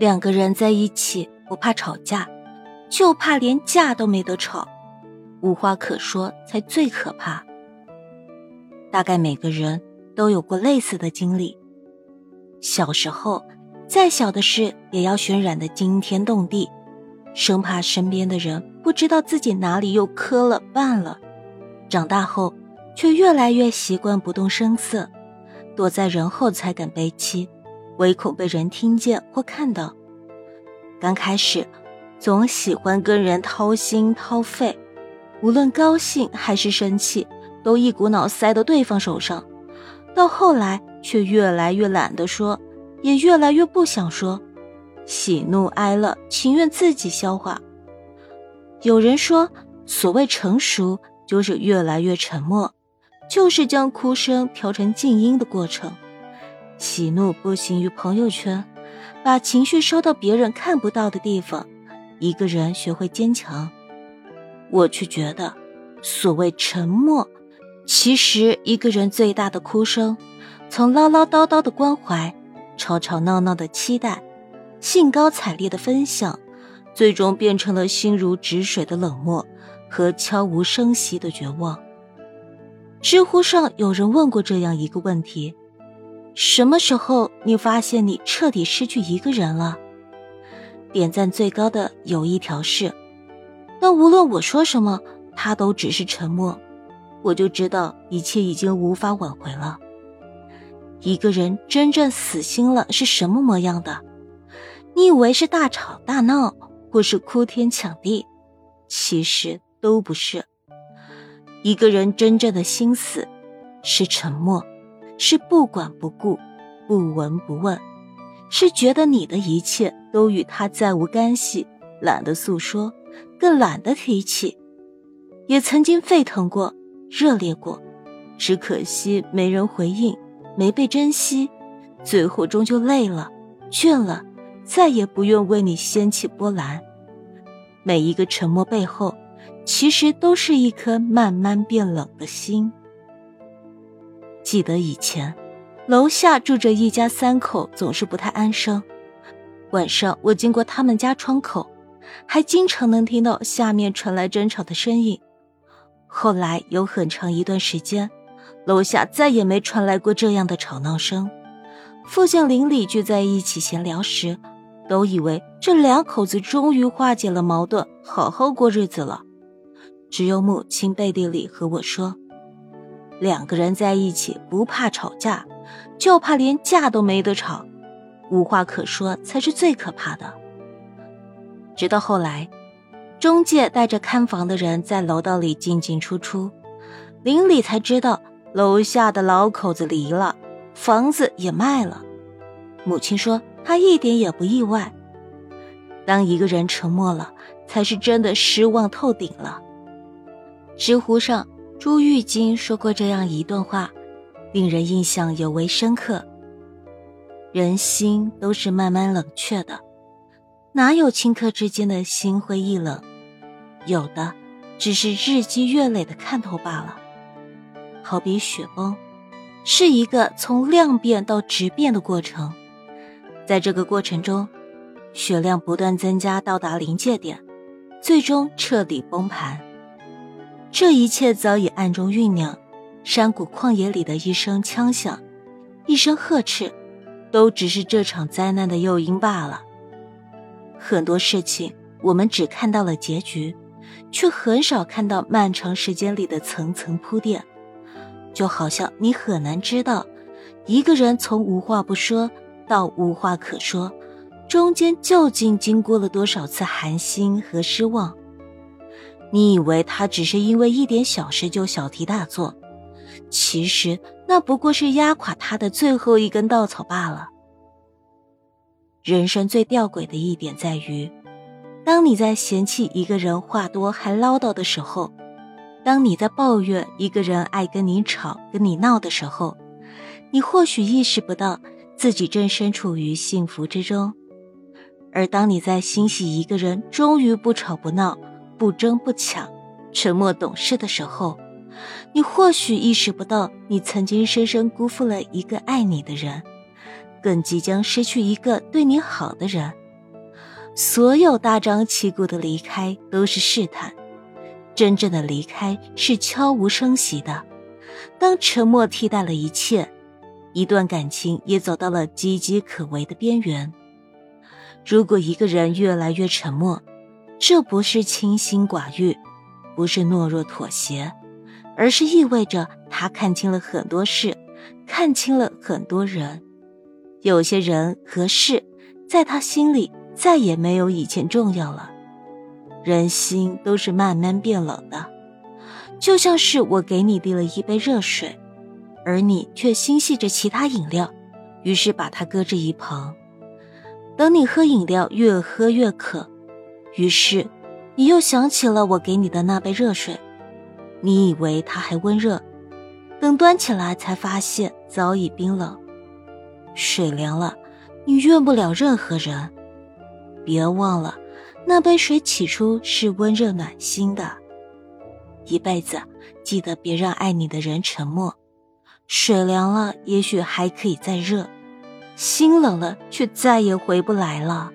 两个人在一起不怕吵架，就怕连架都没得吵，无话可说才最可怕。大概每个人都有过类似的经历。小时候，再小的事也要渲染的惊天动地，生怕身边的人不知道自己哪里又磕了绊了。长大后，却越来越习惯不动声色，躲在人后才敢悲戚。唯恐被人听见或看到。刚开始，总喜欢跟人掏心掏肺，无论高兴还是生气，都一股脑塞到对方手上。到后来，却越来越懒得说，也越来越不想说，喜怒哀乐情愿自己消化。有人说，所谓成熟，就是越来越沉默，就是将哭声调成静音的过程。喜怒不行于朋友圈，把情绪收到别人看不到的地方。一个人学会坚强，我却觉得，所谓沉默，其实一个人最大的哭声，从唠唠叨叨的关怀，吵吵闹闹的期待，兴高采烈的分享，最终变成了心如止水的冷漠和悄无声息的绝望。知乎上有人问过这样一个问题。什么时候你发现你彻底失去一个人了？点赞最高的有一条是，但无论我说什么，他都只是沉默，我就知道一切已经无法挽回了。一个人真正死心了是什么模样的？你以为是大吵大闹，或是哭天抢地，其实都不是。一个人真正的心死，是沉默。是不管不顾，不闻不问，是觉得你的一切都与他再无干系，懒得诉说，更懒得提起。也曾经沸腾过，热烈过，只可惜没人回应，没被珍惜，最后终究累了，倦了，再也不愿为你掀起波澜。每一个沉默背后，其实都是一颗慢慢变冷的心。记得以前，楼下住着一家三口，总是不太安生。晚上我经过他们家窗口，还经常能听到下面传来争吵的声音。后来有很长一段时间，楼下再也没传来过这样的吵闹声。附近邻里聚在一起闲聊时，都以为这两口子终于化解了矛盾，好好过日子了。只有母亲背地里和我说。两个人在一起不怕吵架，就怕连架都没得吵，无话可说才是最可怕的。直到后来，中介带着看房的人在楼道里进进出出，邻里才知道楼下的老口子离了，房子也卖了。母亲说她一点也不意外。当一个人沉默了，才是真的失望透顶了。知乎上。朱玉金说过这样一段话，令人印象尤为深刻。人心都是慢慢冷却的，哪有顷刻之间的心灰意冷？有的，只是日积月累的看透罢了。好比雪崩，是一个从量变到质变的过程，在这个过程中，雪量不断增加，到达临界点，最终彻底崩盘。这一切早已暗中酝酿，山谷旷野里的一声枪响，一声呵斥，都只是这场灾难的诱因罢了。很多事情我们只看到了结局，却很少看到漫长时间里的层层铺垫。就好像你很难知道，一个人从无话不说到无话可说，中间究竟经过了多少次寒心和失望。你以为他只是因为一点小事就小题大做，其实那不过是压垮他的最后一根稻草罢了。人生最吊诡的一点在于，当你在嫌弃一个人话多还唠叨的时候，当你在抱怨一个人爱跟你吵跟你闹的时候，你或许意识不到自己正身处于幸福之中；而当你在欣喜一个人终于不吵不闹，不争不抢，沉默懂事的时候，你或许意识不到，你曾经深深辜负了一个爱你的人，更即将失去一个对你好的人。所有大张旗鼓的离开都是试探，真正的离开是悄无声息的。当沉默替代了一切，一段感情也走到了岌岌可危的边缘。如果一个人越来越沉默，这不是清心寡欲，不是懦弱妥协，而是意味着他看清了很多事，看清了很多人。有些人和事，在他心里再也没有以前重要了。人心都是慢慢变冷的。就像是我给你递了一杯热水，而你却心系着其他饮料，于是把它搁置一旁。等你喝饮料越喝越渴，于是你又想起了我给你的那杯热水，你以为它还温热，等端起来才发现早已冰冷。水凉了，你怨不了任何人。别忘了，那杯水起初是温热暖心的。一辈子，记得别让爱你的人沉默。水凉了，也许还可以再热；心冷了，却再也回不来了。